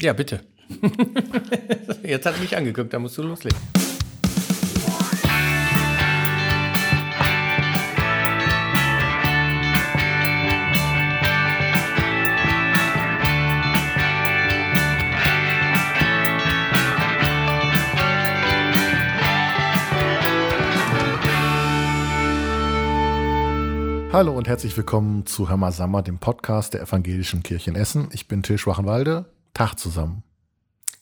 Ja, bitte. Jetzt hat er mich angeguckt, da musst du loslegen. Hallo und herzlich willkommen zu Hörmer Sammer, dem Podcast der Evangelischen Kirche in Essen. Ich bin Till Schwachenwalde. Tag zusammen.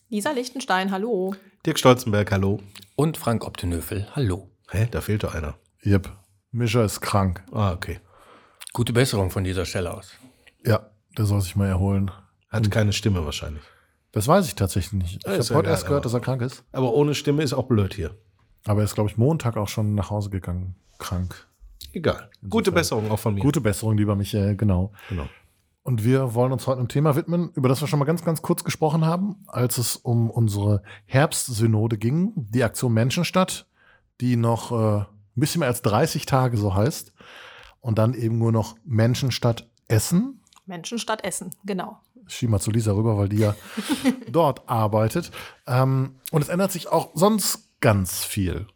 Lisa Lichtenstein, hallo. Dirk Stolzenberg, hallo. Und Frank Optenöfel, hallo. Hä, da fehlt doch einer. Jep, Mischa ist krank. Ah, okay. Gute Besserung von dieser Stelle aus. Ja, der soll sich mal erholen. Hat keine Stimme wahrscheinlich. Das weiß ich tatsächlich nicht. Ich habe ja heute erst gehört, aber- dass er krank ist. Aber ohne Stimme ist auch blöd hier. Aber er ist, glaube ich, Montag auch schon nach Hause gegangen. Krank. Egal. Gute Besserung auch von mir. Gute Besserung, lieber Michael, genau. Genau. Und wir wollen uns heute einem Thema widmen, über das wir schon mal ganz, ganz kurz gesprochen haben, als es um unsere Herbstsynode ging, die Aktion Menschenstadt, die noch äh, ein bisschen mehr als 30 Tage so heißt. Und dann eben nur noch Menschenstadt Essen. Menschen statt Essen, genau. Ich schiebe mal zu Lisa rüber, weil die ja dort arbeitet. Ähm, und es ändert sich auch sonst ganz viel.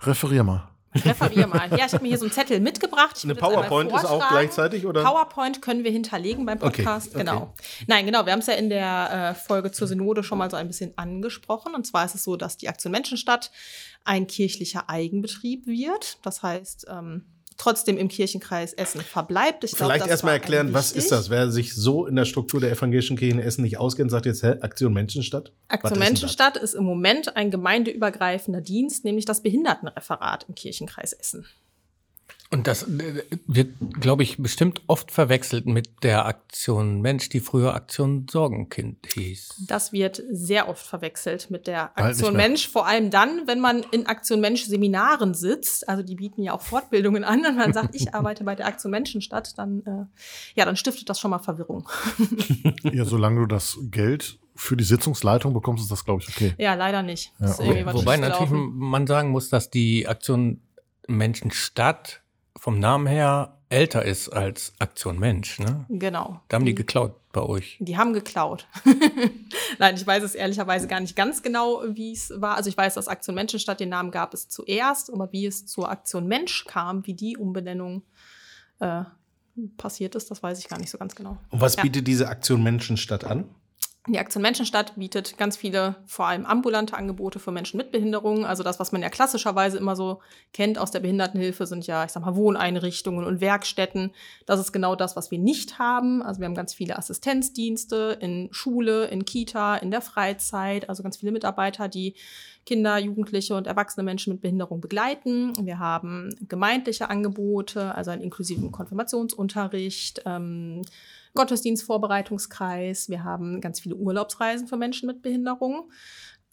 Referier mal. Referier mal. Ja, ich habe mir hier so einen Zettel mitgebracht. Ich Eine PowerPoint ist auch gleichzeitig, oder? PowerPoint können wir hinterlegen beim Okay, Podcast, okay. genau. Nein, genau, wir haben es ja in der äh, Folge zur Synode schon mal so ein bisschen angesprochen. Und zwar ist es so, dass die Aktion Menschenstadt ein kirchlicher Eigenbetrieb wird. Das heißt, ähm, trotzdem im Kirchenkreis Essen verbleibt. Ich glaub, Vielleicht erstmal erklären, was ist das? Wer sich so in der Struktur der evangelischen Kirche in Essen nicht auskennt, sagt jetzt, hä, Aktion Menschenstadt? Was Aktion ist das? Menschenstadt ist im Moment ein gemeindeübergreifender Dienst, nämlich das Behindertenreferat im Kirchenkreis Essen. Und das äh, wird, glaube ich, bestimmt oft verwechselt mit der Aktion Mensch, die früher Aktion Sorgenkind hieß. Das wird sehr oft verwechselt mit der Bald Aktion. Mensch, vor allem dann, wenn man in Aktion Mensch Seminaren sitzt. Also die bieten ja auch Fortbildungen an und man sagt, ich arbeite bei der Aktion Menschenstadt, dann äh, ja, dann stiftet das schon mal Verwirrung. Ja, solange du das Geld für die Sitzungsleitung bekommst, ist das, glaube ich, okay. Ja, leider nicht. Ja, Das ist irgendwie was Wobei natürlich man sagen muss, dass die Aktion Menschenstadt vom Namen her älter ist als Aktion Mensch. Ne? Genau. Da haben die geklaut bei euch. Die haben geklaut. Nein, ich weiß es ehrlicherweise gar nicht ganz genau, wie es war. Also ich weiß, dass Aktion Menschenstadt den Namen gab es zuerst, aber wie es zur Aktion Mensch kam, wie die Umbenennung äh, passiert ist, das weiß ich gar nicht so ganz genau. Und was Ja. bietet diese Aktion Menschenstadt an? Die Aktion Menschenstadt bietet ganz viele, vor allem ambulante Angebote für Menschen mit Behinderungen. Also das, was man ja klassischerweise immer so kennt aus der Behindertenhilfe, sind ja, ich sag mal, Wohneinrichtungen und Werkstätten. Das ist genau das, was wir nicht haben. Also wir haben ganz viele Assistenzdienste in Schule, in Kita, in der Freizeit. Also ganz viele Mitarbeiter, die Kinder, Jugendliche und erwachsene Menschen mit Behinderung begleiten. Wir haben gemeindliche Angebote, also einen inklusiven Konfirmationsunterricht, ähm, Gottesdienstvorbereitungskreis. Wir haben ganz viele Urlaubsreisen für Menschen mit Behinderung.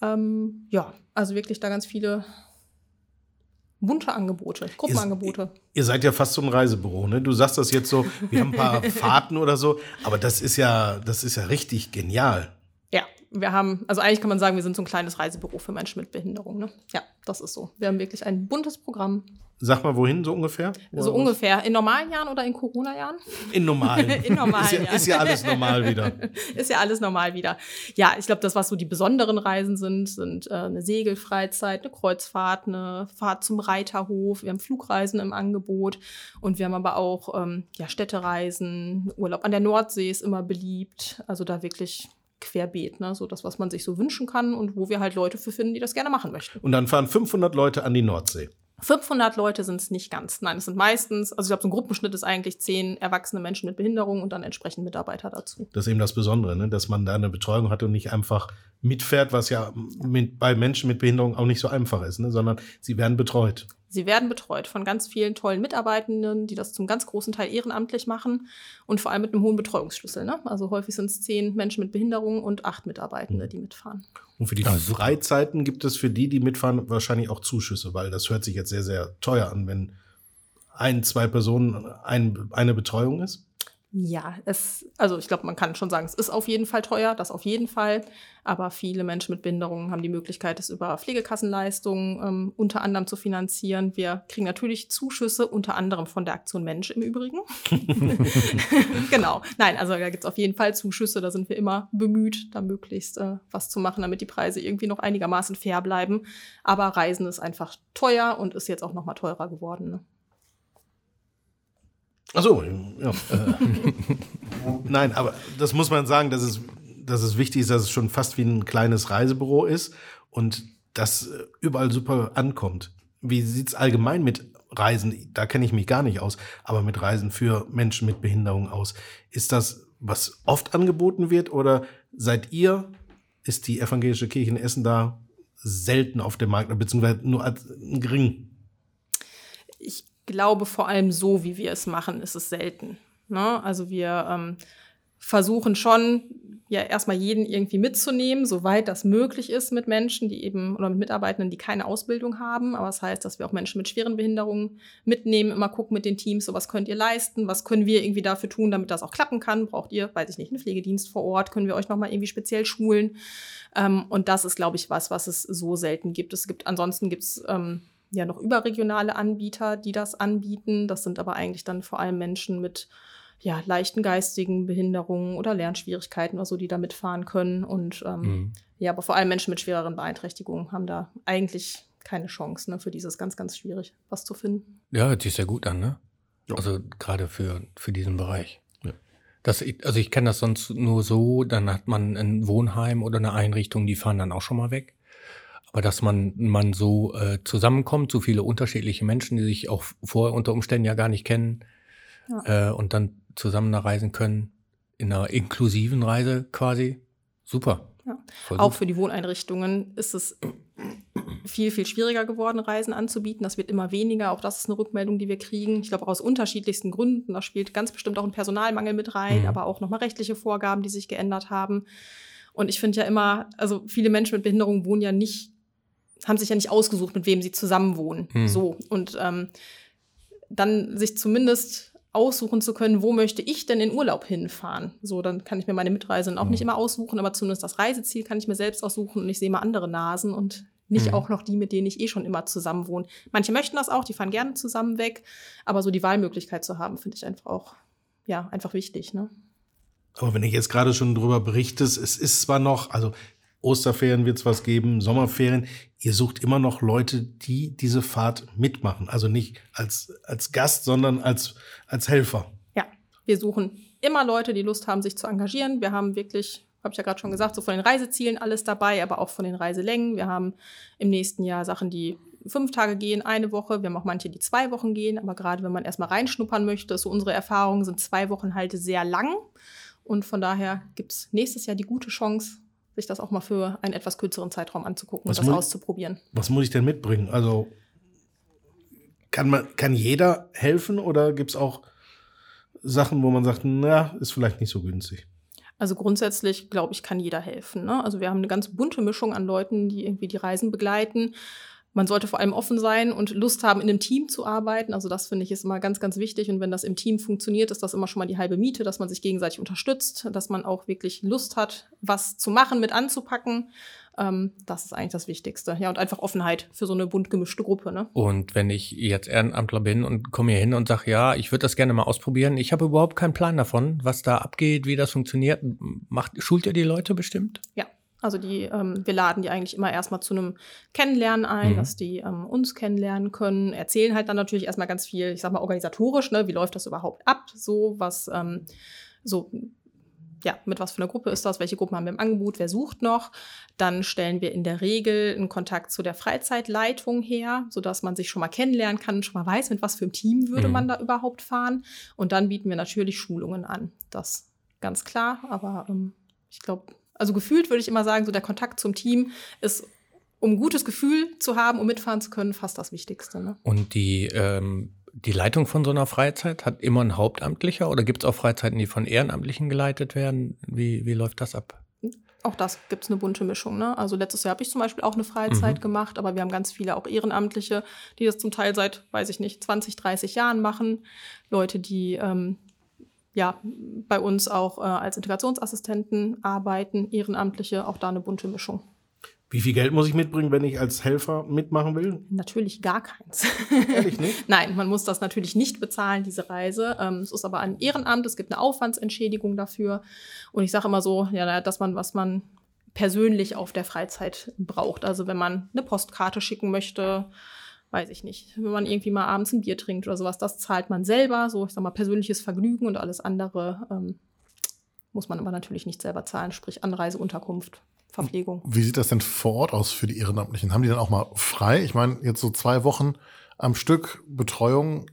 Ähm, ja, also wirklich da ganz viele bunte Angebote, Gruppenangebote. Ihr seid ja fast so ein Reisebüro, ne? Du sagst das jetzt so, wir haben ein paar Fahrten oder so, aber das ist ja, das ist ja richtig genial. Ja, wir haben, also eigentlich kann man sagen, wir sind so ein kleines Reisebüro für Menschen mit Behinderung. Ne? Ja, das ist so. Wir haben wirklich ein buntes Programm. Sag mal, wohin so ungefähr? So ungefähr in normalen Jahren oder in Corona-Jahren? In normalen. In normalen, ist, ja, ja. ist ja alles normal wieder. ist ja alles normal wieder. Ja, ich glaube, das, was so die besonderen Reisen sind, sind äh, eine Segelfreizeit, eine Kreuzfahrt, eine Fahrt zum Reiterhof. Wir haben Flugreisen im Angebot und wir haben aber auch ähm, ja, Städtereisen. Urlaub an der Nordsee ist immer beliebt. Also da wirklich querbeet, ne? so das, was man sich so wünschen kann und wo wir halt Leute für finden, die das gerne machen möchten. Und dann fahren 500 Leute an die Nordsee. 500 Leute sind es nicht ganz. Nein, es sind meistens, also ich glaube, so ein Gruppenschnitt ist eigentlich zehn erwachsene Menschen mit Behinderung und dann entsprechend Mitarbeiter dazu. Das ist eben das Besondere, ne? dass man da eine Betreuung hat und nicht einfach mitfährt, was ja mit, bei Menschen mit Behinderung auch nicht so einfach ist, ne? sondern sie werden betreut. Sie werden betreut von ganz vielen tollen Mitarbeitenden, die das zum ganz großen Teil ehrenamtlich machen und vor allem mit einem hohen Betreuungsschlüssel. Ne? Also häufig sind es zehn Menschen mit Behinderung und acht Mitarbeitende, die mitfahren. Und für die Freizeiten gibt es für die, die mitfahren, wahrscheinlich auch Zuschüsse, weil das hört sich jetzt sehr, sehr teuer an, wenn ein, zwei Personen ein, eine Betreuung ist. Ja, es, also ich glaube, man kann schon sagen, es ist auf jeden Fall teuer, das auf jeden Fall. Aber viele Menschen mit Behinderungen haben die Möglichkeit, es über Pflegekassenleistungen ähm, unter anderem zu finanzieren. Wir kriegen natürlich Zuschüsse, unter anderem von der Aktion Mensch im Übrigen. genau. Nein, also da gibt es auf jeden Fall Zuschüsse, da sind wir immer bemüht, da möglichst äh, was zu machen, damit die Preise irgendwie noch einigermaßen fair bleiben. Aber Reisen ist einfach teuer und ist jetzt auch noch mal teurer geworden. Ne? Achso, ja. Nein, aber das muss man sagen, dass es, dass es wichtig ist, dass es schon fast wie ein kleines Reisebüro ist und das überall super ankommt. Wie sieht es allgemein mit Reisen, da kenne ich mich gar nicht aus, aber mit Reisen für Menschen mit Behinderung aus? Ist das, was oft angeboten wird oder seid ihr, ist die evangelische Kirche in Essen da selten auf dem Markt, beziehungsweise nur als gering? Ich glaube, vor allem so, wie wir es machen, ist es selten. Ne? Also wir ähm, versuchen schon, ja, erstmal jeden irgendwie mitzunehmen, soweit das möglich ist mit Menschen, die eben oder mit Mitarbeitenden, die keine Ausbildung haben. Aber das heißt, dass wir auch Menschen mit schweren Behinderungen mitnehmen, immer gucken mit den Teams, so was könnt ihr leisten, was können wir irgendwie dafür tun, damit das auch klappen kann. Braucht ihr, weiß ich nicht, einen Pflegedienst vor Ort, können wir euch nochmal irgendwie speziell schulen. Ähm, und das ist, glaube ich, was, was es so selten gibt. Es gibt, ansonsten gibt es ähm, ja noch überregionale Anbieter, die das anbieten. Das sind aber eigentlich dann vor allem Menschen mit ja, leichten geistigen Behinderungen oder Lernschwierigkeiten oder so, die da mitfahren können. Und ähm, mhm. ja, aber vor allem Menschen mit schwereren Beeinträchtigungen haben da eigentlich keine Chance, ne, für dieses ganz, ganz schwierig, was zu finden. Ja, hört sich sehr gut an, ne? Ja. Also gerade für, für diesen Bereich. Ja. Das, also ich kenne das sonst nur so, dann hat man ein Wohnheim oder eine Einrichtung, die fahren dann auch schon mal weg. Aber dass man, man so äh, zusammenkommt, so viele unterschiedliche Menschen, die sich auch vorher unter Umständen ja gar nicht kennen ja. äh, und dann zusammen da reisen können, in einer inklusiven Reise quasi, super. Ja. Auch für die Wohneinrichtungen ist es viel, viel schwieriger geworden, Reisen anzubieten. Das wird immer weniger. Auch das ist eine Rückmeldung, die wir kriegen. Ich glaube auch aus unterschiedlichsten Gründen. Da spielt ganz bestimmt auch ein Personalmangel mit rein, mhm. aber auch nochmal rechtliche Vorgaben, die sich geändert haben. Und ich finde ja immer, also viele Menschen mit Behinderung wohnen ja nicht haben sich ja nicht ausgesucht, mit wem sie zusammenwohnen. Hm. So. Und ähm, dann sich zumindest aussuchen zu können, wo möchte ich denn in Urlaub hinfahren. So, dann kann ich mir meine Mitreisenden auch hm. nicht immer aussuchen, aber zumindest das Reiseziel kann ich mir selbst aussuchen und ich sehe mal andere Nasen und nicht mhm. auch noch die, mit denen ich eh schon immer zusammen wohne. Manche möchten das auch, die fahren gerne zusammen weg, aber so die Wahlmöglichkeit zu haben, finde ich einfach auch, ja, einfach wichtig, ne? Aber wenn ich jetzt gerade schon drüber berichte, es ist zwar noch, also Osterferien wird es was geben, Sommerferien. Ihr sucht immer noch Leute, die diese Fahrt mitmachen. Also nicht als, als Gast, sondern als, als Helfer. Ja, wir suchen immer Leute, die Lust haben, sich zu engagieren. Wir haben wirklich, habe ich ja gerade schon gesagt, so von den Reisezielen alles dabei, aber auch von den Reiselängen. Wir haben im nächsten Jahr Sachen, die fünf Tage gehen, eine Woche. Wir haben auch manche, die zwei Wochen gehen. Aber gerade wenn man erstmal reinschnuppern möchte, so unsere Erfahrungen sind zwei Wochen halt sehr lang. Und von daher gibt es nächstes Jahr die gute Chance, sich das auch mal für einen etwas kürzeren Zeitraum anzugucken was und das auszuprobieren. Was muss ich denn mitbringen? Also kann man, kann jeder helfen oder gibt es auch Sachen, wo man sagt, na, ist vielleicht nicht so günstig? Also grundsätzlich, glaube ich, kann jeder helfen. Ne? Also wir haben eine ganz bunte Mischung an Leuten, die irgendwie die Reisen begleiten man sollte vor allem offen sein und Lust haben, in einem Team zu arbeiten. Also das finde ich ist immer ganz, ganz wichtig. Und wenn das im Team funktioniert, ist das immer schon mal die halbe Miete, dass man sich gegenseitig unterstützt, dass man auch wirklich Lust hat, was zu machen, mit anzupacken. Ähm, das ist eigentlich das Wichtigste. Ja, und einfach Offenheit für so eine bunt gemischte Gruppe. Ne? Und wenn ich jetzt Ehrenamtler bin und komme hier hin und sage, ja, ich würde das gerne mal ausprobieren, ich habe überhaupt keinen Plan davon, was da abgeht, wie das funktioniert. Macht, schult ihr die Leute bestimmt? Ja, also die, ähm, wir laden die eigentlich immer erstmal zu einem Kennenlernen ein, mhm. dass die ähm, uns kennenlernen können, erzählen halt dann natürlich erstmal ganz viel, ich sag mal, organisatorisch, ne, wie läuft das überhaupt ab, so, was, ähm, so, ja, mit was für einer Gruppe ist das, welche Gruppen haben wir im Angebot, wer sucht noch. Dann stellen wir in der Regel einen Kontakt zu der Freizeitleitung her, sodass man sich schon mal kennenlernen kann und schon mal weiß, mit was für einem Team würde mhm. man da überhaupt fahren. Und dann bieten wir natürlich Schulungen an. Das ganz klar, aber ähm, ich glaube, also gefühlt würde ich immer sagen, so der Kontakt zum Team ist, um ein gutes Gefühl zu haben, um mitfahren zu können, fast das Wichtigste. Ne? Und die, ähm, die Leitung von so einer Freizeit hat immer ein Hauptamtlicher oder gibt es auch Freizeiten, die von Ehrenamtlichen geleitet werden? Wie, wie läuft das ab? Auch das gibt es eine bunte Mischung. Ne? Also letztes Jahr habe ich zum Beispiel auch eine Freizeit mhm. gemacht, aber wir haben ganz viele auch Ehrenamtliche, die das zum Teil seit, weiß ich nicht, 20, 30 Jahren machen. Leute, die ähm, ja, bei uns auch äh, als Integrationsassistenten arbeiten, Ehrenamtliche, auch da eine bunte Mischung. Wie viel Geld muss ich mitbringen, wenn ich als Helfer mitmachen will? Natürlich gar keins. Ehrlich nicht? Nein, man muss das natürlich nicht bezahlen, diese Reise. Ähm, es ist aber ein Ehrenamt, es gibt eine Aufwandsentschädigung dafür. Und ich sage immer so, ja, dass man, was man persönlich auf der Freizeit braucht. Also wenn man eine Postkarte schicken möchte, weiß ich nicht, wenn man irgendwie mal abends ein Bier trinkt oder sowas, das zahlt man selber, so ich sag mal persönliches Vergnügen und alles andere ähm, muss man aber natürlich nicht selber zahlen, sprich Anreise, Unterkunft, Verpflegung. Wie sieht das denn vor Ort aus für die Ehrenamtlichen? Haben die dann auch mal frei? Ich meine, jetzt so zwei Wochen am Stück Betreuung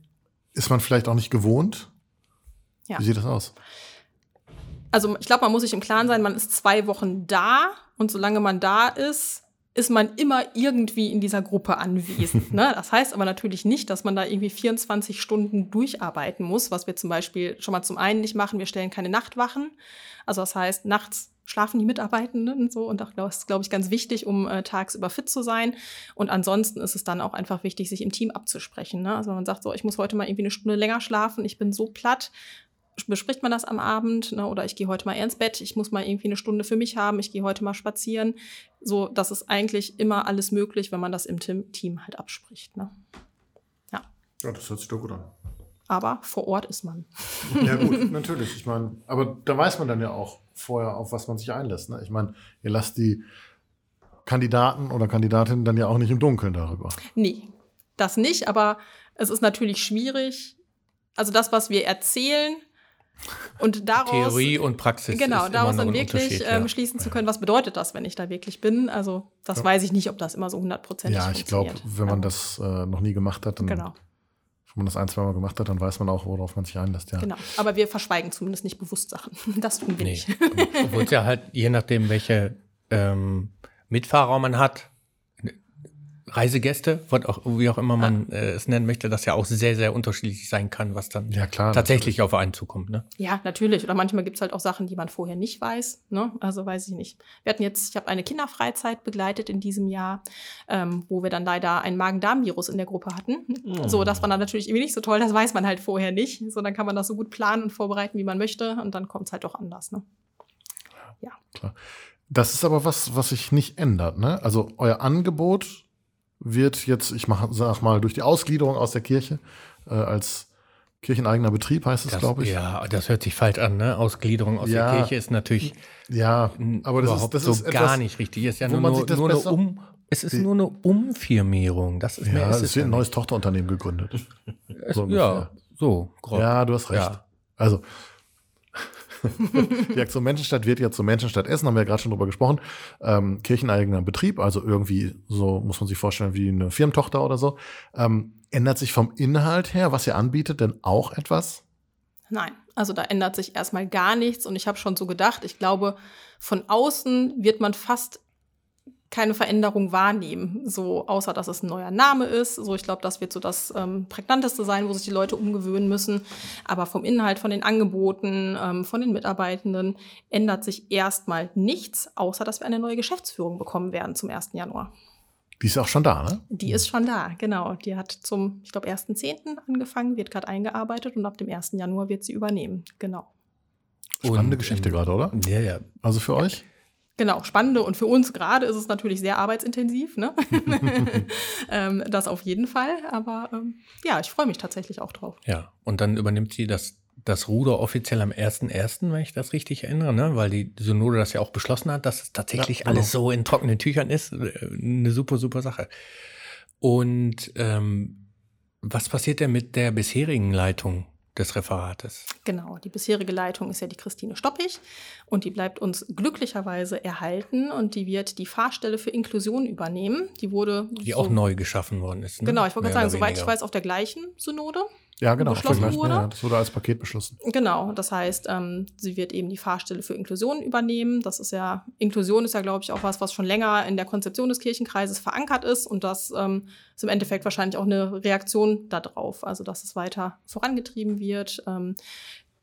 ist man vielleicht auch nicht gewohnt. Ja. Wie sieht das aus? Also ich glaube, man muss sich im Klaren sein, man ist zwei Wochen da und solange man da ist, ist man immer irgendwie in dieser Gruppe anwesend. Ne? Das heißt aber natürlich nicht, dass man da irgendwie 24 Stunden durcharbeiten muss, was wir zum Beispiel schon mal zum einen nicht machen. Wir stellen keine Nachtwachen. Also das heißt, nachts schlafen die Mitarbeitenden und so. Und das ist, glaube ich, ganz wichtig, um äh, tagsüber fit zu sein. Und ansonsten ist es dann auch einfach wichtig, sich im Team abzusprechen. Ne? Also wenn man sagt, so, ich muss heute mal irgendwie eine Stunde länger schlafen, ich bin so platt, bespricht man das am Abend ne? oder ich gehe heute mal eher ins Bett, ich muss mal irgendwie eine Stunde für mich haben, ich gehe heute mal spazieren. So, das ist eigentlich immer alles möglich, wenn man das im Team halt abspricht. Ne? Ja. Ja, das hört sich doch gut an. Aber vor Ort ist man. Ja, gut, natürlich. Ich meine, aber da weiß man dann ja auch vorher, auf was man sich einlässt. Ne? Ich meine, ihr lasst die Kandidaten oder Kandidatinnen dann ja auch nicht im Dunkeln darüber. Nee, das nicht, aber es ist natürlich schwierig. Also das, was wir erzählen, und daraus, Theorie und Praxis. Genau, daraus dann wirklich ähm, ja. schließen zu können, was bedeutet das, wenn ich da wirklich bin. Also das ja. weiß ich nicht, ob das immer so hundertprozentig Ja, ich glaube, wenn man das äh, noch nie gemacht hat, dann genau. wenn man das ein, zwei Mal gemacht hat, dann weiß man auch, worauf man sich einlässt. Ja. Genau, aber wir verschweigen zumindest nicht bewusst Sachen. Das tun wir nee. nicht. Obwohl es ja halt, je nachdem, welche ähm, Mitfahrer man hat, Reisegäste, auch, wie auch immer man äh, es nennen möchte, das ja auch sehr, sehr unterschiedlich sein kann, was dann ja, klar, tatsächlich natürlich. auf einen zukommt. Ne? Ja, natürlich. Oder manchmal gibt es halt auch Sachen, die man vorher nicht weiß. Ne? Also weiß ich nicht. Wir hatten jetzt, ich habe eine Kinderfreizeit begleitet in diesem Jahr, ähm, wo wir dann leider ein Magen-Darm-Virus in der Gruppe hatten. Mhm. So, das war dann natürlich irgendwie nicht so toll, das weiß man halt vorher nicht. So, dann kann man das so gut planen und vorbereiten, wie man möchte. Und dann kommt es halt doch anders. Ne? Ja. Klar. Das ist aber was, was sich nicht ändert. Ne? Also euer Angebot wird jetzt, ich mach, sag mal, durch die Ausgliederung aus der Kirche äh, als kircheneigener Betrieb heißt es, glaube ich. Ja, das hört sich falsch an, ne? Ausgliederung aus ja, der Kirche ist natürlich ja, aber das ist, das so ist gar nicht richtig. Ist ja nur, nur, nur eine um, es ist nur eine Umfirmierung. Das ist ja, mehr. Es, es wird ein neues Tochterunternehmen gegründet. so ja, so. Grob. Ja, du hast recht. Ja. Also die Aktion Menschenstadt wird ja zur Menschenstadt Essen, haben wir ja gerade schon drüber gesprochen. Ähm, kircheneigener Betrieb, also irgendwie so muss man sich vorstellen wie eine Firmentochter oder so. Ähm, ändert sich vom Inhalt her, was ihr anbietet, denn auch etwas? Nein, also da ändert sich erstmal gar nichts und ich habe schon so gedacht, ich glaube, von außen wird man fast keine Veränderung wahrnehmen, so außer dass es ein neuer Name ist. So, ich glaube, das wird so das ähm, prägnanteste sein, wo sich die Leute umgewöhnen müssen. Aber vom Inhalt, von den Angeboten, ähm, von den Mitarbeitenden ändert sich erstmal nichts, außer dass wir eine neue Geschäftsführung bekommen werden zum 1. Januar. Die ist auch schon da, ne? Die ist schon da, genau. Die hat zum, ich glaube, 1.10. angefangen, wird gerade eingearbeitet und ab dem 1. Januar wird sie übernehmen, genau. Spannende und, Geschichte gerade, oder? Ja, ja. Also für euch? Genau, spannende und für uns gerade ist es natürlich sehr arbeitsintensiv, ne? ähm, das auf jeden Fall, aber ähm, ja, ich freue mich tatsächlich auch drauf. Ja, und dann übernimmt sie das, das Ruder offiziell am 1.1., wenn ich das richtig erinnere, ne? weil die Synode das ja auch beschlossen hat, dass es tatsächlich ja, genau. alles so in trockenen Tüchern ist. Äh, eine super, super Sache. Und ähm, was passiert denn mit der bisherigen Leitung des Referates. Genau, die bisherige Leitung ist ja die Christine Stoppig und die bleibt uns glücklicherweise erhalten und die wird die Fahrstelle für Inklusion übernehmen. Die wurde. Die so, auch neu geschaffen worden ist. Ne? Genau, ich wollte gerade sagen, soweit ich weiß, auf der gleichen Synode. Ja, genau. Beschlossen wurde. Ja, das wurde als Paket beschlossen. Genau, das heißt, ähm, sie wird eben die Fahrstelle für Inklusion übernehmen. Das ist ja, Inklusion ist ja, glaube ich, auch was, was schon länger in der Konzeption des Kirchenkreises verankert ist. Und das ähm, ist im Endeffekt wahrscheinlich auch eine Reaktion darauf, also dass es weiter vorangetrieben wird. Ähm,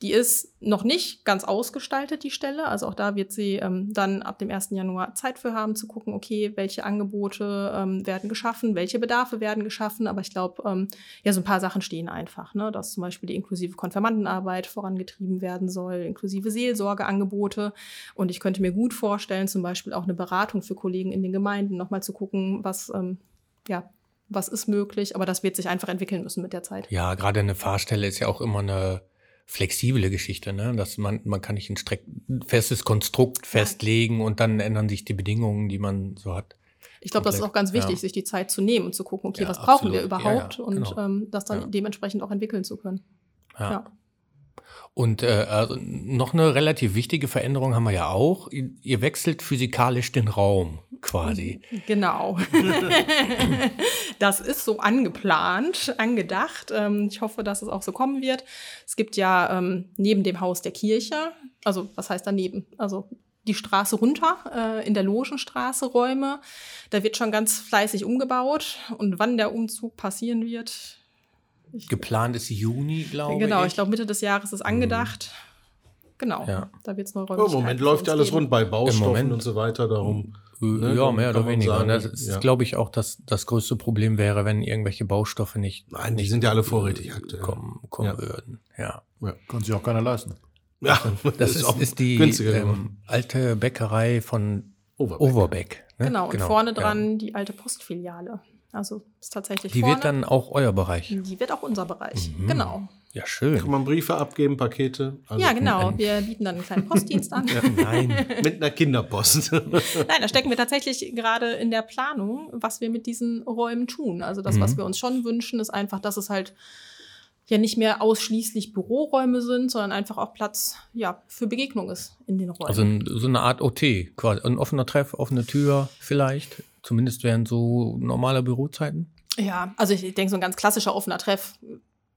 Die ist noch nicht ganz ausgestaltet, die Stelle. Also auch da wird sie ähm, dann ab dem 1. Januar Zeit für haben, zu gucken, okay, welche Angebote ähm, werden geschaffen, welche Bedarfe werden geschaffen. Aber ich glaube, ähm, ja, so ein paar Sachen stehen einfach, ne? dass zum Beispiel die inklusive Konfirmandenarbeit vorangetrieben werden soll, inklusive Seelsorgeangebote. Und ich könnte mir gut vorstellen, zum Beispiel auch eine Beratung für Kollegen in den Gemeinden, nochmal zu gucken, was, ähm, ja, was ist möglich. Aber das wird sich einfach entwickeln müssen mit der Zeit. Ja, gerade eine Fahrstelle ist ja auch immer eine flexible Geschichte, ne? Dass man, man kann nicht ein, Streck, festes Konstrukt festlegen und dann ändern sich die Bedingungen, die man so hat. Ich glaube, das ist auch ganz wichtig, ja. sich die Zeit zu nehmen und zu gucken, okay, Ja, was brauchen absolut. wir überhaupt Ja, ja, und genau. ähm, das dann dementsprechend auch entwickeln zu können. Ja. Und äh, also noch eine relativ wichtige Veränderung haben wir ja auch. Ihr wechselt physikalisch den Raum quasi. Genau. das ist so angeplant, angedacht. Ähm, ich hoffe, dass es auch so kommen wird. Es gibt ja ähm, neben dem Haus der Kirche, also was heißt daneben? Also die Straße runter, äh, in der Logenstraße Räume. Da wird schon ganz fleißig umgebaut. Und wann der Umzug passieren wird, ich, Geplant ist Juni, glaube genau, ich. ich glaube Mitte des Jahres ist angedacht. Genau, Ja. da wird es neue Oh, Im Räumlichkeiten Moment läuft ja alles geben. rund bei Baustoffen Moment. und so weiter. Darum. Ne, ja, mehr oder weniger. sagen, das ist, ja. glaube ich, auch das, das größte Problem wäre, wenn irgendwelche Baustoffe nicht, Nein, die nicht sind ja alle vorrätig aktuell. kommen, kommen Ja. würden. Ja. Kann sich auch keiner leisten. Ja, Das ist, ist die günstiger geworden. ähm, alte Bäckerei von Overbeck. Overbeck. ne? Genau, und vorne ja. dran die alte Postfiliale. Also ist tatsächlich Die vorne. wird dann auch euer Bereich. die wird auch unser Bereich. Mhm. Genau. Ja, Kann schön. man Briefe abgeben, Pakete? Also ja, genau. Wir bieten dann einen kleinen Postdienst an. Nein. Mit einer Kinderpost. Nein, da stecken wir tatsächlich gerade in der Planung, was wir mit diesen Räumen tun. Also das, was Mhm. wir uns schon wünschen, ist einfach, dass es halt ja nicht mehr ausschließlich Büroräume sind, sondern einfach auch Platz ja, für Begegnung ist in den Räumen. Also ein, so eine Art OT, quasi. Ein offener Treff, offene Tür vielleicht. Zumindest während so normaler Bürozeiten. ja, also ich denke, so ein ganz klassischer offener Treff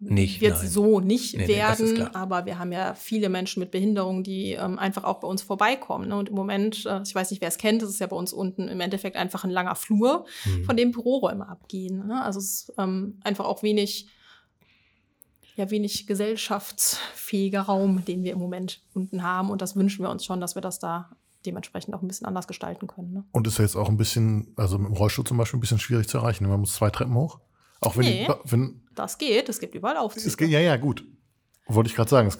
Nicht, wird nein. so nicht Nee, nee, werden, klar. aber wir haben ja viele Menschen mit Behinderung, die ähm, einfach auch bei uns vorbeikommen. Ne? Und im Moment, äh, ich weiß nicht, wer es kennt, das ist ja bei uns unten im Endeffekt einfach ein langer Flur, Hm. von dem Büroräume abgehen. Ne? Also es ist ähm, einfach auch wenig, ja, wenig gesellschaftsfähiger Raum, den wir im Moment unten haben. Und das wünschen wir uns schon, dass wir das da dementsprechend auch ein bisschen anders gestalten können. Ne? Und ist ja jetzt auch ein bisschen, also mit dem Rollstuhl zum Beispiel, ein bisschen schwierig zu erreichen. Man muss zwei Treppen hoch. Auch wenn, Nee. die, wenn Das geht, es gibt überall Aufzüge. es geht, ja, ja, gut. Wollte ich gerade sagen. Es,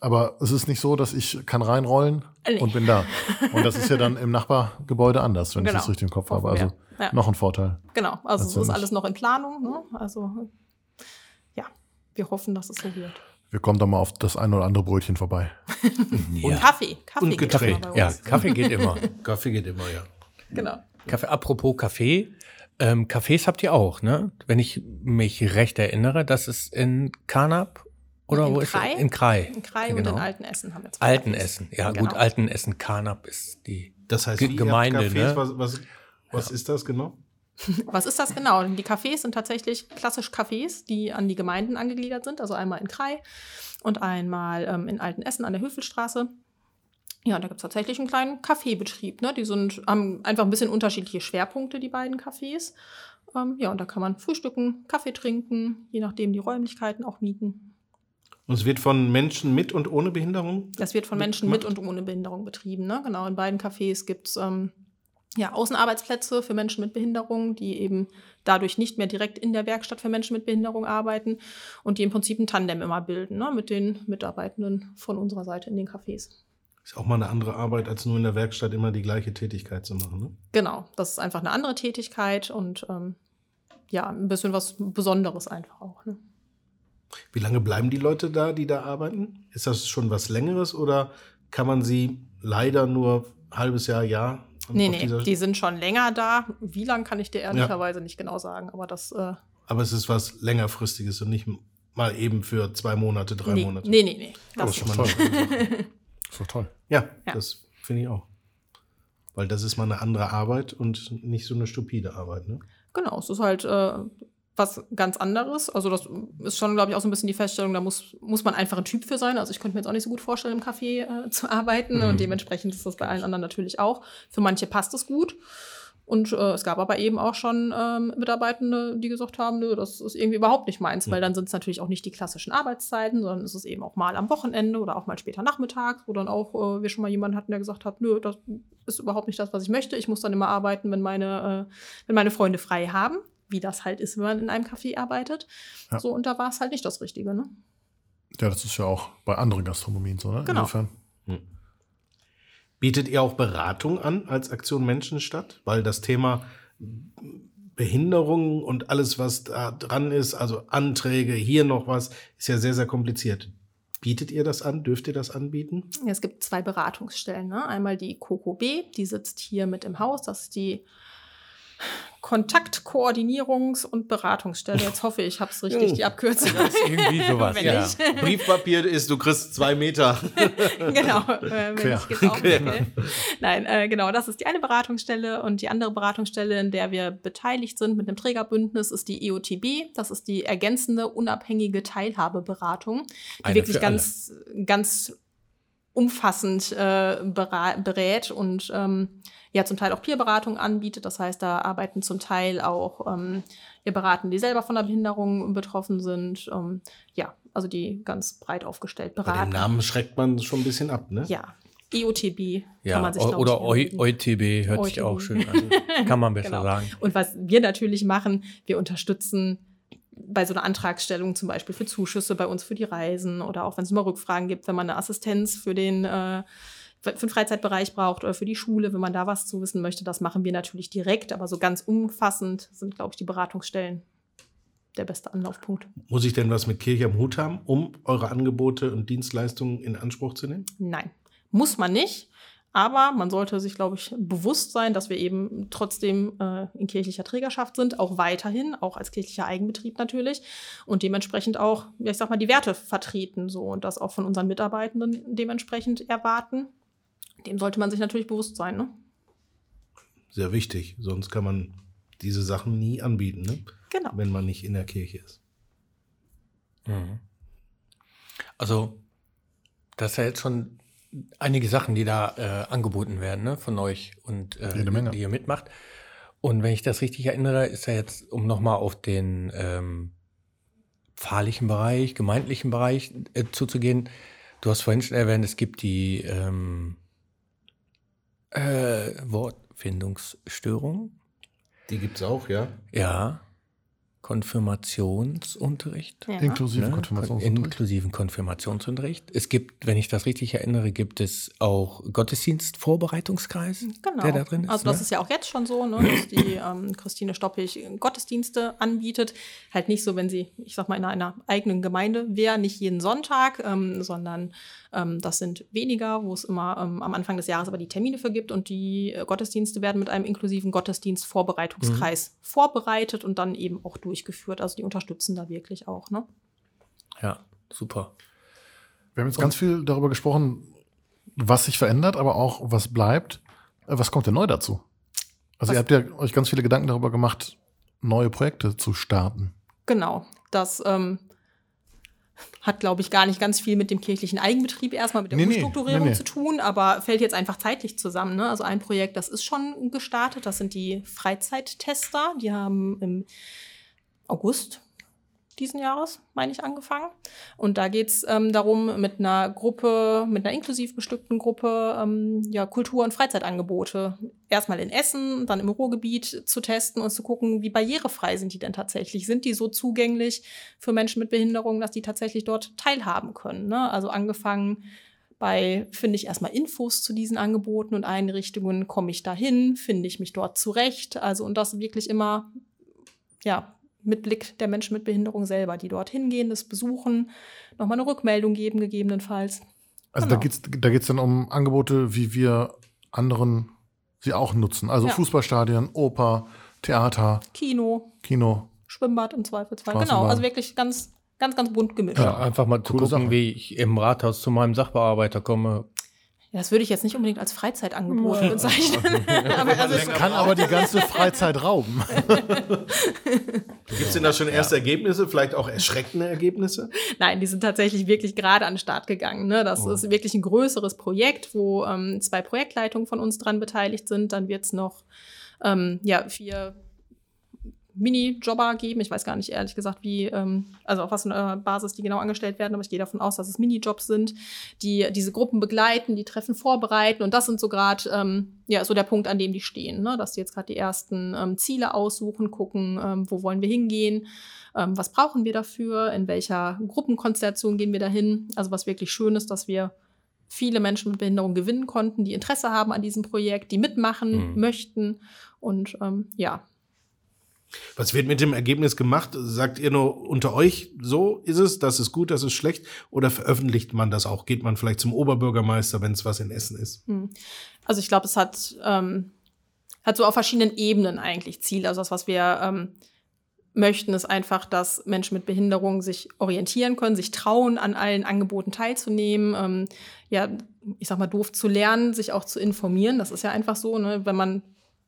aber es ist nicht so, dass ich kann reinrollen Nee. und bin da. Und das ist ja dann im Nachbargebäude anders, wenn ich Genau. das richtig im Kopf Hoffen habe. Also. Ja. noch ein Vorteil. Genau, also es Das ist alles noch in Planung. Ne? Also ja, wir hoffen, dass es so wird. Wir kommen da mal auf das ein oder andere Brötchen vorbei. Ja. Kaffee, Kaffee Und Getränk. immer bei ja. Kaffee geht immer. Kaffee geht immer, ja. Genau. Kaffee, apropos Kaffee. Ähm, Cafés habt ihr auch, ne? Wenn ich mich recht erinnere, das ist in Karnap oder In wo ist Krai. es? In Krai. In Krai Ja, und genau. in Altenessen haben wir zwei Altenessen. Ja, Genau. gut, Altenessen, Karnap ist die. Das heißt, ihr Gemeinde, habt Cafés, ne? Was, was, was ist das genau? Was ist das genau? Die Cafés sind tatsächlich klassisch Cafés, die an die Gemeinden angegliedert sind. Also einmal in Krai und einmal ähm, in Altenessen an der Höfelstraße. Ja, da gibt es tatsächlich einen kleinen Kaffeebetrieb. Ne? Die sind, haben einfach ein bisschen unterschiedliche Schwerpunkte, die beiden Cafés. Ähm, ja, und da kann man frühstücken, Kaffee trinken, je nachdem die Räumlichkeiten auch mieten. Und es wird von Menschen mit und ohne Behinderung? Das wird von Mit- Menschen mit gemacht? und ohne Behinderung betrieben. Ne? Genau, in beiden Cafés gibt es ähm, ja, Außenarbeitsplätze für Menschen mit Behinderung, die eben dadurch nicht mehr direkt in der Werkstatt für Menschen mit Behinderung arbeiten und die im Prinzip ein Tandem immer bilden ne? mit den Mitarbeitenden von unserer Seite in den Cafés. Ist auch mal eine andere Arbeit, als nur in der Werkstatt immer die gleiche Tätigkeit zu machen. Ne? Genau, das ist einfach eine andere Tätigkeit und ähm, ja, ein bisschen was Besonderes einfach auch. Ne? Wie lange bleiben die Leute da, die da arbeiten? Ist das schon was Längeres oder kann man sie leider nur ein halbes Jahr, Jahr? Nee, nee, die sind schon länger da. Wie lang kann ich dir ehrlicherweise nicht genau sagen, aber das. Äh, Aber es ist was längerfristiges und nicht mal eben für zwei Monate, drei nee, Monate. nee, nee, nee. Das Das ist schon mal Ist doch toll. Ja, Ja. das finde ich auch. Weil das ist mal eine andere Arbeit und nicht so eine stupide Arbeit. Ne? Genau, es ist halt äh, was ganz anderes. Also das ist schon, glaube ich, auch so ein bisschen die Feststellung, da muss, muss man einfach ein Typ für sein. Also ich könnte mir jetzt auch nicht so gut vorstellen, im Café äh, zu arbeiten Mhm. und dementsprechend ist das bei allen anderen natürlich auch. Für manche passt es gut. Und äh, es gab aber eben auch schon ähm, Mitarbeitende, die gesagt haben, nö, das ist irgendwie überhaupt nicht meins, weil dann sind es natürlich auch nicht die klassischen Arbeitszeiten, sondern es ist eben auch mal am Wochenende oder auch mal später nachmittags, wo dann auch äh, wir schon mal jemanden hatten, der gesagt hat, nö, das ist überhaupt nicht das, was ich möchte. Ich muss dann immer arbeiten, wenn meine, äh, wenn meine Freunde frei haben, wie das halt ist, wenn man in einem Café arbeitet. Ja. So, und da war es halt nicht das Richtige, ne? Ja, das ist ja auch bei anderen Gastronomien so, ne? Genau. Insofern. Bietet ihr auch Beratung an als Aktion Menschenstadt? Weil das Thema Behinderung und alles, was da dran ist, also Anträge, hier noch was, ist ja sehr, sehr kompliziert. Bietet ihr das an? Dürft ihr das anbieten? Ja, Es gibt zwei Beratungsstellen. Ne? Einmal die Coco B, die sitzt hier mit im Haus. Das ist die Kontaktkoordinierungs- und Beratungsstelle. Jetzt hoffe ich, ich habe es richtig, die Abkürzung. Irgendwie sowas, Wenn ja. Briefpapier ist, du kriegst zwei Meter. genau. Äh, wenn geht's auch. Nein, äh, genau, das ist die eine Beratungsstelle und die andere Beratungsstelle, in der wir beteiligt sind mit dem Trägerbündnis, ist die EOTB. Das ist die ergänzende unabhängige Teilhabeberatung, die Eine wirklich für alle. ganz, ganz umfassend äh, berät und ähm, ja zum Teil auch Peerberatung anbietet. Das heißt, da arbeiten zum Teil auch ähm, wir beraten, die selber von der Behinderung betroffen sind. Ähm, ja, also die ganz breit aufgestellt Bei dem beraten. Namen schreckt man schon ein bisschen ab, ne? Ja, EOTB Ja, kann man sich, oder. EUTB hört sich EUTB. auch schön an. Kann man besser Genau. sagen. Und was wir natürlich machen, wir unterstützen bei so einer Antragstellung zum Beispiel für Zuschüsse bei uns für die Reisen oder auch wenn es mal Rückfragen gibt, wenn man eine Assistenz für den, äh, für den Freizeitbereich braucht oder für die Schule, wenn man da was zu wissen möchte, das machen wir natürlich direkt, aber so ganz umfassend sind, glaube ich, die Beratungsstellen der beste Anlaufpunkt. Muss ich denn was mit Kirche am Hut haben, um eure Angebote und Dienstleistungen in Anspruch zu nehmen? Nein, muss man nicht. Aber man sollte sich, glaube ich, bewusst sein, dass wir eben trotzdem äh, in kirchlicher Trägerschaft sind, auch weiterhin, auch als kirchlicher Eigenbetrieb natürlich. Und dementsprechend auch, ja, ich sag mal, die Werte vertreten so und das auch von unseren Mitarbeitenden dementsprechend erwarten. Dem sollte man sich natürlich bewusst sein, ne? Sehr wichtig, sonst kann man diese Sachen nie anbieten, ne? Genau. wenn man nicht in der Kirche ist. Mhm. Also, das ist ja jetzt schon einige Sachen, die da äh, angeboten werden, ne, von euch und äh, die ihr mitmacht. Und wenn ich das richtig erinnere, ist ja jetzt, um nochmal auf den ähm, pfarrlichen Bereich, gemeindlichen Bereich äh, zuzugehen, du hast vorhin schon erwähnt, es gibt die ähm, äh, Wortfindungsstörung. Die gibt es auch, ja. Ja. Konfirmationsunterricht. Ja. Inklusive Ne? Konfirmationsunterricht. Inklusiven Konfirmationsunterricht. Es gibt, wenn ich das richtig erinnere, gibt es auch Gottesdienstvorbereitungskreis, Genau. der da drin ist. also das ne? ist ja auch jetzt schon so, ne, dass die ähm, Christine Stoppich Gottesdienste anbietet. Halt nicht so, wenn sie, ich sag mal, in einer eigenen Gemeinde wäre, nicht jeden Sonntag, ähm, sondern ähm, das sind weniger, wo es immer ähm, am Anfang des Jahres aber die Termine für gibt und die äh, Gottesdienste werden mit einem inklusiven Gottesdienstvorbereitungskreis vorbereitet und dann eben auch durchgeführt. Also die unterstützen da wirklich auch, ne? Ja, super. Wir haben jetzt ganz viel darüber gesprochen, was sich verändert, aber auch was bleibt. Äh, Was kommt denn neu dazu? Also Was- ihr habt ja euch ganz viele Gedanken darüber gemacht, neue Projekte zu starten. Genau. Das ähm, hat, glaube ich, gar nicht ganz viel mit dem kirchlichen Eigenbetrieb erstmal, mit der Nee, Umstrukturierung nee, nee. zu tun, aber fällt jetzt einfach zeitlich zusammen. Ne? Also ein Projekt, das ist schon gestartet, das sind die Freizeittester. Die haben im August diesen Jahres, meine ich, angefangen. Und da geht es ähm, darum, mit einer Gruppe, mit einer inklusiv bestückten Gruppe, ähm, ja, Kultur- und Freizeitangebote erstmal in Essen, dann im Ruhrgebiet zu testen und zu gucken, wie barrierefrei sind die denn tatsächlich? Sind die so zugänglich für Menschen mit Behinderung, dass die tatsächlich dort teilhaben können? Ne? Also angefangen bei, finde ich erstmal Infos zu diesen Angeboten und Einrichtungen, komme ich dahin, finde ich mich dort zurecht? Also und das wirklich immer, ja, mit Blick der Menschen mit Behinderung selber, die dort hingehen, das besuchen, nochmal eine Rückmeldung geben, gegebenenfalls. Also Genau. da geht's da geht's dann um Angebote, wie wir anderen sie auch nutzen. Also Ja. Fußballstadien, Oper, Theater, Kino, Kino. Schwimmbad im Zweifelsfall. Genau, also wirklich ganz, ganz, ganz bunt gemischt. Ja, einfach mal zu gucken, Sache. wie ich im Rathaus zu meinem Sachbearbeiter komme. Das würde ich jetzt nicht unbedingt als Freizeitangebot bezeichnen. aber also, Das kann aber die ganze Freizeit rauben. Gibt es denn da schon erste Ergebnisse, vielleicht auch erschreckende Ergebnisse? Nein, die sind tatsächlich wirklich gerade an den Start gegangen. Ne? Das Oh. ist wirklich ein größeres Projekt, wo ähm, zwei Projektleitungen von uns dran beteiligt sind. Dann wird es noch ähm, ja, vier Mini-Jobber geben. Ich weiß gar nicht ehrlich gesagt, wie, ähm, also auf was für einer Basis die genau angestellt werden, aber ich gehe davon aus, dass es Minijobs sind, die diese Gruppen begleiten, die Treffen vorbereiten. Und das sind so gerade, ähm, ja, so der Punkt, an dem die stehen, ne? dass die jetzt gerade die ersten ähm, Ziele aussuchen, gucken, ähm, wo wollen wir hingehen, ähm, was brauchen wir dafür, in welcher Gruppenkonstellation gehen wir dahin. Also was wirklich schön ist, dass wir viele Menschen mit Behinderung gewinnen konnten, die Interesse haben an diesem Projekt, die mitmachen mhm. möchten. Und ähm, ja, was wird mit dem Ergebnis gemacht? Sagt ihr nur unter euch, so ist es, das ist gut, das ist schlecht? Oder veröffentlicht man das auch? Geht man vielleicht zum Oberbürgermeister, wenn es was in Essen ist? Hm. Also ich glaube, es hat, ähm, hat so auf verschiedenen Ebenen eigentlich Ziel. Also das, was wir ähm, möchten, ist einfach, dass Menschen mit Behinderung sich orientieren können, sich trauen, an allen Angeboten teilzunehmen. Ähm, ja, ich sag mal, doof zu lernen, sich auch zu informieren. Das ist ja einfach so, ne? wenn man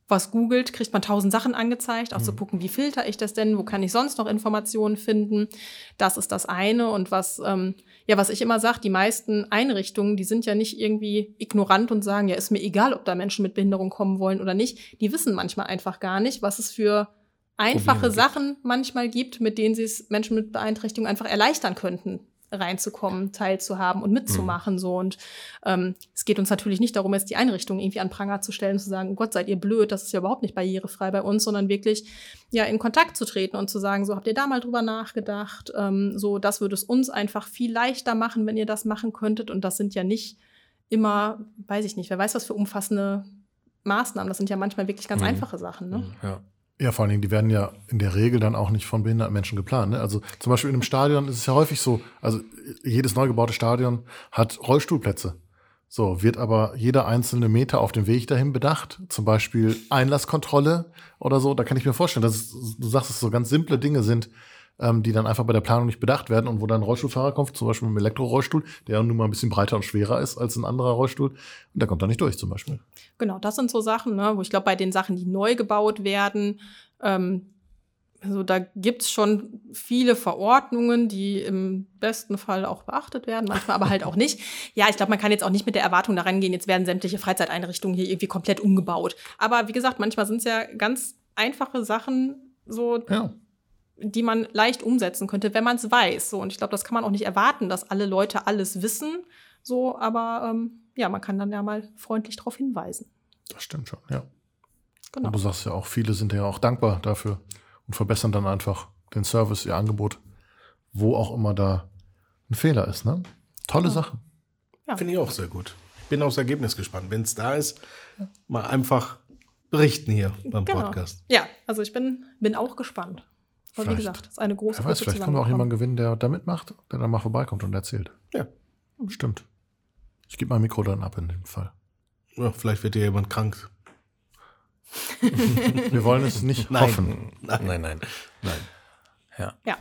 was googelt, kriegt man tausend Sachen angezeigt, auch mhm. zu gucken, wie filter ich das denn, wo kann ich sonst noch Informationen finden. Das ist das eine. Und was, ähm, ja, was ich immer sage, die meisten Einrichtungen, die sind ja nicht irgendwie ignorant und sagen, ja, ist mir egal, ob da Menschen mit Behinderung kommen wollen oder nicht. Die wissen manchmal einfach gar nicht, was es für einfache Sachen manchmal gibt, mit denen sie es Menschen mit Beeinträchtigung einfach erleichtern könnten, reinzukommen, teilzuhaben und mitzumachen. Mhm. So. Und ähm, es geht uns natürlich nicht darum, jetzt die Einrichtung irgendwie an Pranger zu stellen und zu sagen, oh Gott, seid ihr blöd, das ist ja überhaupt nicht barrierefrei bei uns, sondern wirklich ja in Kontakt zu treten und zu sagen, so habt ihr da mal drüber nachgedacht, ähm, so das würde es uns einfach viel leichter machen, wenn ihr das machen könntet. Und das sind ja nicht immer, weiß ich nicht, wer weiß, was für umfassende Maßnahmen. Das sind ja manchmal wirklich ganz mhm. einfache Sachen. Ne? Ja. Ja, vor allen Dingen, die werden ja in der Regel dann auch nicht von behinderten Menschen geplant. Ne? Also zum Beispiel in einem Stadion ist es ja häufig so, also jedes neu gebaute Stadion hat Rollstuhlplätze. So, wird aber jeder einzelne Meter auf dem Weg dahin bedacht. Zum Beispiel Einlasskontrolle oder so. Da kann ich mir vorstellen, dass du sagst, dass es so ganz simple Dinge sind, ähm, die dann einfach bei der Planung nicht bedacht werden und wo dann ein Rollstuhlfahrer kommt, zum Beispiel mit einem Elektrorollstuhl, der nun mal ein bisschen breiter und schwerer ist als ein anderer Rollstuhl und der kommt da nicht durch zum Beispiel. Genau, das sind so Sachen, ne, wo ich glaube, bei den Sachen, die neu gebaut werden, ähm, also da gibt es schon viele Verordnungen, die im besten Fall auch beachtet werden, manchmal aber halt auch nicht. Ja, ich glaube, man kann jetzt auch nicht mit der Erwartung da rangehen, jetzt werden sämtliche Freizeiteinrichtungen hier irgendwie komplett umgebaut. Aber wie gesagt, manchmal sind es ja ganz einfache Sachen, so ja die man leicht umsetzen könnte, wenn man es weiß. So, und ich glaube, das kann man auch nicht erwarten, dass alle Leute alles wissen. So, aber ähm, ja, man kann dann ja mal freundlich darauf hinweisen. Das stimmt schon, ja. Genau. Und du sagst ja auch, viele sind ja auch dankbar dafür und verbessern dann einfach den Service, ihr Angebot, wo auch immer da ein Fehler ist. Ne? Tolle ja. Sache. Ja. Finde ich auch sehr gut. Ich bin aufs Ergebnis gespannt. Wenn es da ist, mal einfach berichten hier beim genau. Podcast. Ja, also ich bin, bin auch gespannt. Aber wie gesagt, das ist eine große Wer weiß, Vielleicht können wir auch jemanden gewinnen, der da mitmacht, der dann mal vorbeikommt und erzählt. Ja. Stimmt. Ich gebe mein Mikro dann ab in dem Fall. Ja, vielleicht wird dir jemand krank. wir wollen es nicht nein. hoffen. Nein, nein, nein. nein. Ja. ja.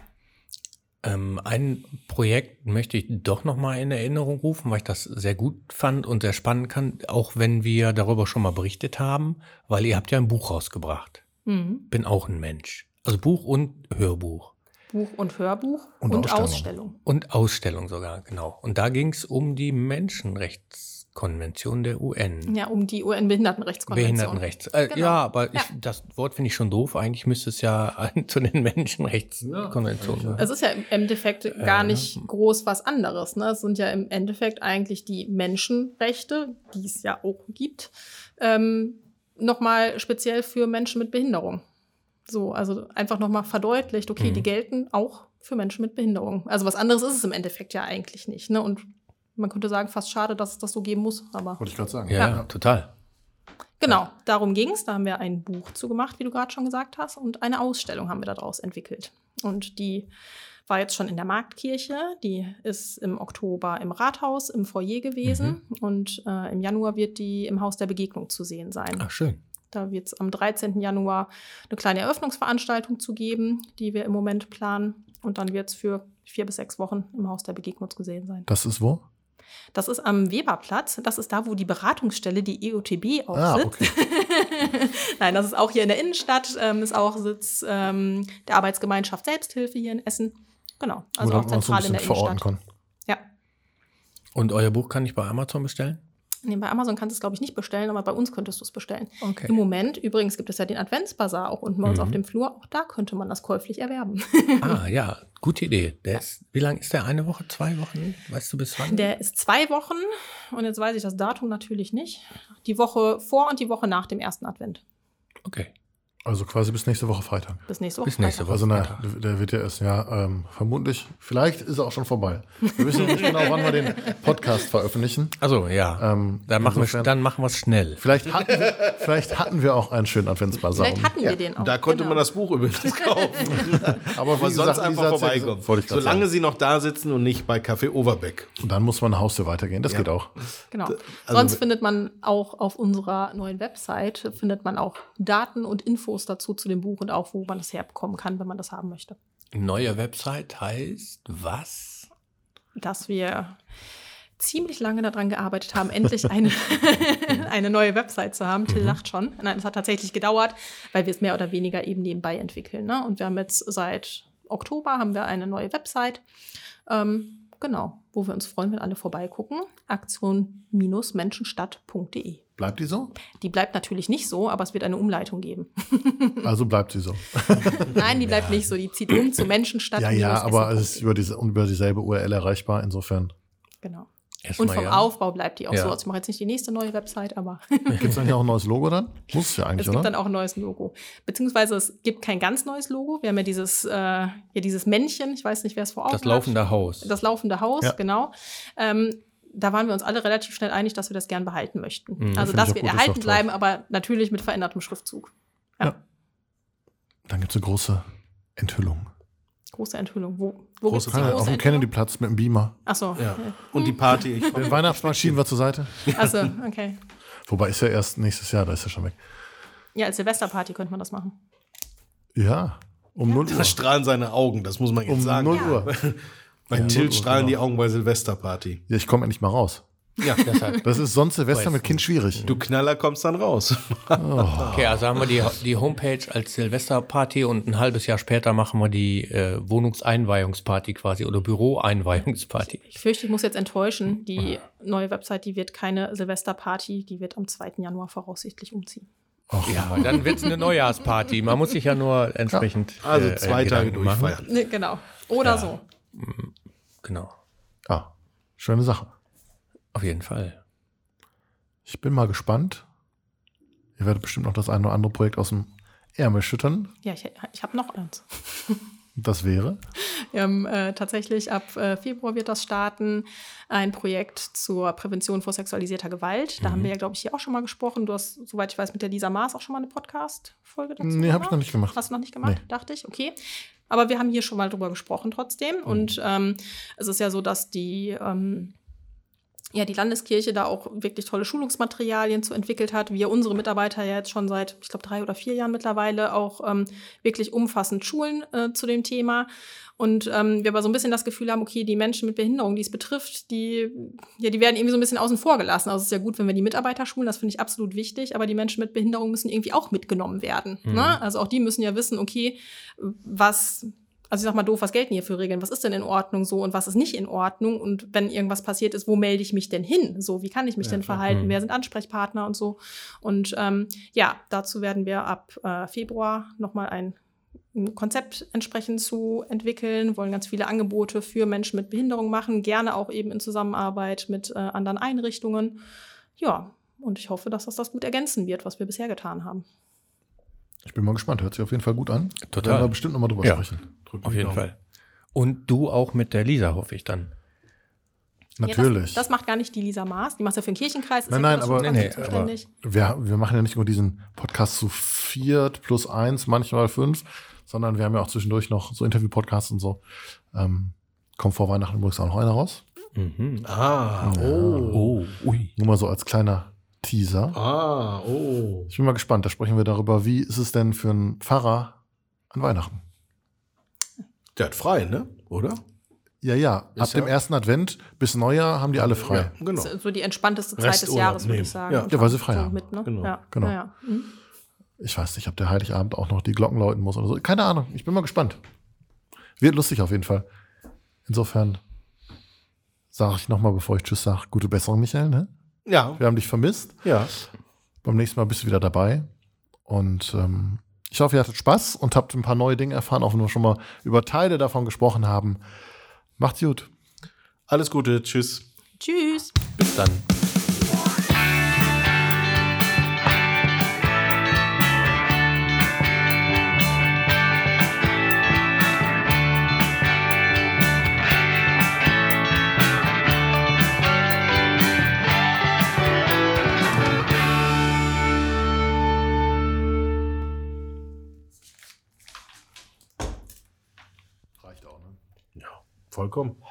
Ähm, ein Projekt möchte ich doch noch mal in Erinnerung rufen, weil ich das sehr gut fand und sehr spannend kann, auch wenn wir darüber schon mal berichtet haben, weil ihr habt ja ein Buch rausgebracht. Mhm. Bin auch ein Mensch. Also Buch und Hörbuch. Buch und Hörbuch und, und Ausstellung. Ausstellung. Und Ausstellung sogar, genau. Und da ging es um die Menschenrechtskonvention der UN. Ja, um die UN-Behindertenrechtskonvention. Behindertenrechts. Äh, genau. Ja, aber ja. Ich, das Wort finde ich schon doof. Eigentlich müsste es ja zu den Menschenrechtskonventionen. Ja. Es ist ja im Endeffekt gar nicht äh, groß was anderes. Ne? Es sind ja im Endeffekt eigentlich die Menschenrechte, die es ja auch gibt, ähm, nochmal speziell für Menschen mit Behinderung. So, also einfach nochmal verdeutlicht, okay, mhm. die gelten auch für Menschen mit Behinderung. Also was anderes ist es im Endeffekt ja eigentlich nicht. Ne? Und man könnte sagen, fast schade, dass es das so geben muss. Aber Wollte ich gerade sagen. Ja, ja, total. Genau, darum ging es. Da haben wir ein Buch zu gemacht, wie du gerade schon gesagt hast, und eine Ausstellung haben wir daraus entwickelt. Und die war jetzt schon in der Marktkirche. Die ist im Oktober im Rathaus, im Foyer gewesen. Mhm. Und äh, im Januar wird die im Haus der Begegnung zu sehen sein. Ach, schön. Da wird es am 13. Januar eine kleine Eröffnungsveranstaltung zu geben, die wir im Moment planen. Und dann wird es für vier bis sechs Wochen im Haus der Begegnung zu sehen sein. Das ist wo? Das ist am Weberplatz. Das ist da, wo die Beratungsstelle, die EOTB, auch ah, sitzt. Okay. Nein, das ist auch hier in der Innenstadt. Ähm, ist auch Sitz ähm, der Arbeitsgemeinschaft Selbsthilfe hier in Essen. Genau, also auch zentral so in der Innenstadt. Kann. Ja. Und euer Buch kann ich bei Amazon bestellen? Nee, bei Amazon kannst du es, glaube ich, nicht bestellen, aber bei uns könntest du es bestellen. Okay. Im Moment, übrigens, gibt es ja den Adventsbazar auch unten bei uns Mhm. auf dem Flur. Auch da könnte man das käuflich erwerben. Ah, ja, gute Idee. Der ist, wie lang ist der? Eine Woche, zwei Wochen? Weißt du bis wann? Der ist zwei Wochen und jetzt weiß ich das Datum natürlich nicht. Die Woche vor und die Woche nach dem ersten Advent. okay. Also quasi bis nächste Woche Freitag. Bis nächste Woche. Bis nächste Woche. Also na, Freitag. der wird ja erst, ja, ähm, vermutlich, vielleicht ist er auch schon vorbei. Wir wissen nicht genau, wann wir den Podcast veröffentlichen. Also ja, Ähm, dann machen wir dann machen wir es schnell. Vielleicht hatten, wir, vielleicht hatten wir auch einen schönen Adventsbasar. Vielleicht hatten wir den auch. Da konnte genau. man das Buch übrigens kaufen. aber Aber sonst einfach vorbeikommen. Solange sagen. sie noch da sitzen und nicht bei Café Overbeck. Und dann muss man nach Hause weitergehen. Das Ja. geht auch. Genau. also Sonst findet man auch auf unserer neuen Website, findet man auch Daten und Infos dazu zu dem Buch und auch, wo man das herbekommen kann, wenn man das haben möchte. Neue Website heißt was? Dass wir ziemlich lange daran gearbeitet haben, endlich eine, eine neue Website zu haben. Till lacht schon. Nein, es hat tatsächlich gedauert, weil wir es mehr oder weniger eben nebenbei entwickeln. Ne? Und wir haben jetzt seit Oktober haben wir eine neue Website. Ähm, genau, wo wir uns freuen, wenn alle vorbeigucken. Aktion-menschenstadt.de. Bleibt die so? Die bleibt natürlich nicht so, aber es wird eine Umleitung geben. Also bleibt sie so. Nein, die bleibt nicht so. Die zieht um zu Menschenstadt. Ja, ja, aber es ist über, diese, über dieselbe URL erreichbar. Insofern Genau. Erstmal Und vom ja. Aufbau bleibt die auch Ja. so. Also ich mache jetzt nicht die nächste neue Website, aber gibt es eigentlich auch ein neues Logo dann? Muss es ja es eigentlich, gibt oder? dann auch ein neues Logo. Beziehungsweise es gibt kein ganz neues Logo. Wir haben ja dieses, äh, ja, dieses Männchen, ich weiß nicht, wer es vor Augen Das laufende Haus. hat. Das laufende Haus, Ja. genau. Ähm, da waren wir uns alle relativ schnell einig, dass wir das gern behalten möchten. Mhm. also das gut, ist erhalten toll. bleiben, aber natürlich mit verändertem Schriftzug. Dann gibt es eine große Enthüllung. Große Enthüllung. Wo, wo Große gibt's die Auf große dem Enthüllung? Kennedy-Platz mit dem Beamer. Achso. Ja. Und die Party. Ich Den schieben wir zur Seite. Also, okay. Wobei ist ja erst nächstes Jahr, da ist er schon weg. Ja, als Silvesterparty könnte man das machen. Ja, um 0 Uhr. Da strahlen seine Augen, das muss man jetzt Um sagen. 0 Uhr. Bei Ja, Till 0 Uhr, strahlen die genau. Augen bei Silvesterparty. Ja, ich komme endlich mal raus. Ja, deshalb. Das ist sonst Silvester mit Kind schwierig. Du Knaller kommst dann raus. Okay, also haben wir die, die Homepage als Silvesterparty und ein halbes Jahr später machen wir die äh, Wohnungseinweihungsparty quasi oder Büroeinweihungsparty. Ich fürchte, ich muss jetzt enttäuschen. Die neue Website, die wird keine Silvesterparty, die wird am 2. Januar voraussichtlich umziehen. Ja, dann wird es eine Neujahrsparty. Man muss sich ja nur entsprechend. Also äh, zwei Tage Gedanken machen. durchfeiern. Ne, genau. Oder Ja. so. Genau, Ah, schöne Sache. auf jeden Fall. Ich bin mal gespannt. Ihr werdet bestimmt noch das eine oder andere Projekt aus dem Ärmel schüttern. Ja, ich, ich habe noch eins. Das wäre. Wir haben äh, tatsächlich ab äh, Februar wird das starten, ein Projekt zur Prävention vor sexualisierter Gewalt. Da haben wir ja, glaube ich, hier auch schon mal gesprochen. Du hast, soweit ich weiß, mit der Lisa Maas auch schon mal eine Podcast-Folge dazu Nee, habe ich noch nicht gemacht. Hast du noch nicht gemacht, Nee. dachte ich, okay. Aber wir haben hier schon mal drüber gesprochen trotzdem. Mhm. Und ähm, es ist ja so, dass die, ähm, ja, die Landeskirche da auch wirklich tolle Schulungsmaterialien zu entwickelt hat. Wir unsere Mitarbeiter ja jetzt schon seit, ich glaube, drei oder vier Jahren mittlerweile auch ähm, wirklich umfassend schulen äh, zu dem Thema. Und ähm, wir aber so ein bisschen das Gefühl haben, okay, die Menschen mit Behinderung, die es betrifft, die, ja, die werden irgendwie so ein bisschen außen vor gelassen. Also es ist ja gut, wenn wir die Mitarbeiter schulen, das finde ich absolut wichtig, aber die Menschen mit Behinderung müssen irgendwie auch mitgenommen werden. Mhm. Ne? Also auch die müssen ja wissen, okay, was, also ich sag mal doof, was gelten hier für Regeln? Was ist denn in Ordnung so und was ist nicht in Ordnung? Und wenn irgendwas passiert ist, wo melde ich mich denn hin? So, wie kann ich mich Ja, denn verhalten? Mhm. Wer sind Ansprechpartner und so? Und ähm, ja, dazu werden wir ab äh, Februar nochmal ein ein Konzept entsprechend zu entwickeln, wollen ganz viele Angebote für Menschen mit Behinderung machen, gerne auch eben in Zusammenarbeit mit äh, anderen Einrichtungen. Ja, und ich hoffe, dass das das gut ergänzen wird, was wir bisher getan haben. Ich bin mal gespannt. Hört sich auf jeden Fall gut an. Total. Werden wir bestimmt nochmal drüber Ja. sprechen. Drücken Auf jeden Daumen. Fall. Und du auch mit der Lisa, hoffe ich dann. Natürlich. Ja, das, das macht gar nicht die Lisa Maas, die macht ja für den Kirchenkreis, ist Nein, nein, aber- Nee, nee, zuständig. wir, wir machen ja nicht nur diesen Podcast zu viert plus eins, manchmal fünf, sondern wir haben ja auch zwischendurch noch so Interview-Podcasts und so. Ähm, kommt vor Weihnachten übrigens auch noch einer raus. Mhm. Ah, Ja. oh. Oh, ui. Nur mal so als kleiner Teaser. Ah, oh. Ich bin mal gespannt. Da sprechen wir darüber, wie ist es denn für einen Pfarrer an Weihnachten? Der hat frei, ne? Oder? Ja, ja. Ab Ist ja- dem ersten Advent bis Neujahr haben die alle frei. Ja, genau. Das ist so die entspannteste Zeit des Resturlaub Jahres, würde ich sagen. Ja. Ja, weil sie frei so haben. Mit, ne? Genau. Ja, Genau. Ja. Mhm. Ich weiß nicht, ob der Heiligabend auch noch die Glocken läuten muss oder so. Keine Ahnung. Ich bin mal gespannt. Wird lustig auf jeden Fall. Insofern sage ich nochmal, bevor ich Tschüss sage, gute Besserung, Michael. Ne? Ja. Wir haben dich vermisst. Ja. Beim nächsten Mal bist du wieder dabei. Und ähm, ich hoffe, ihr hattet Spaß und habt ein paar neue Dinge erfahren, auch wenn wir schon mal über Teile davon gesprochen haben. Macht's gut. Alles Gute. Tschüss. Tschüss. Bis dann. Vollkommen.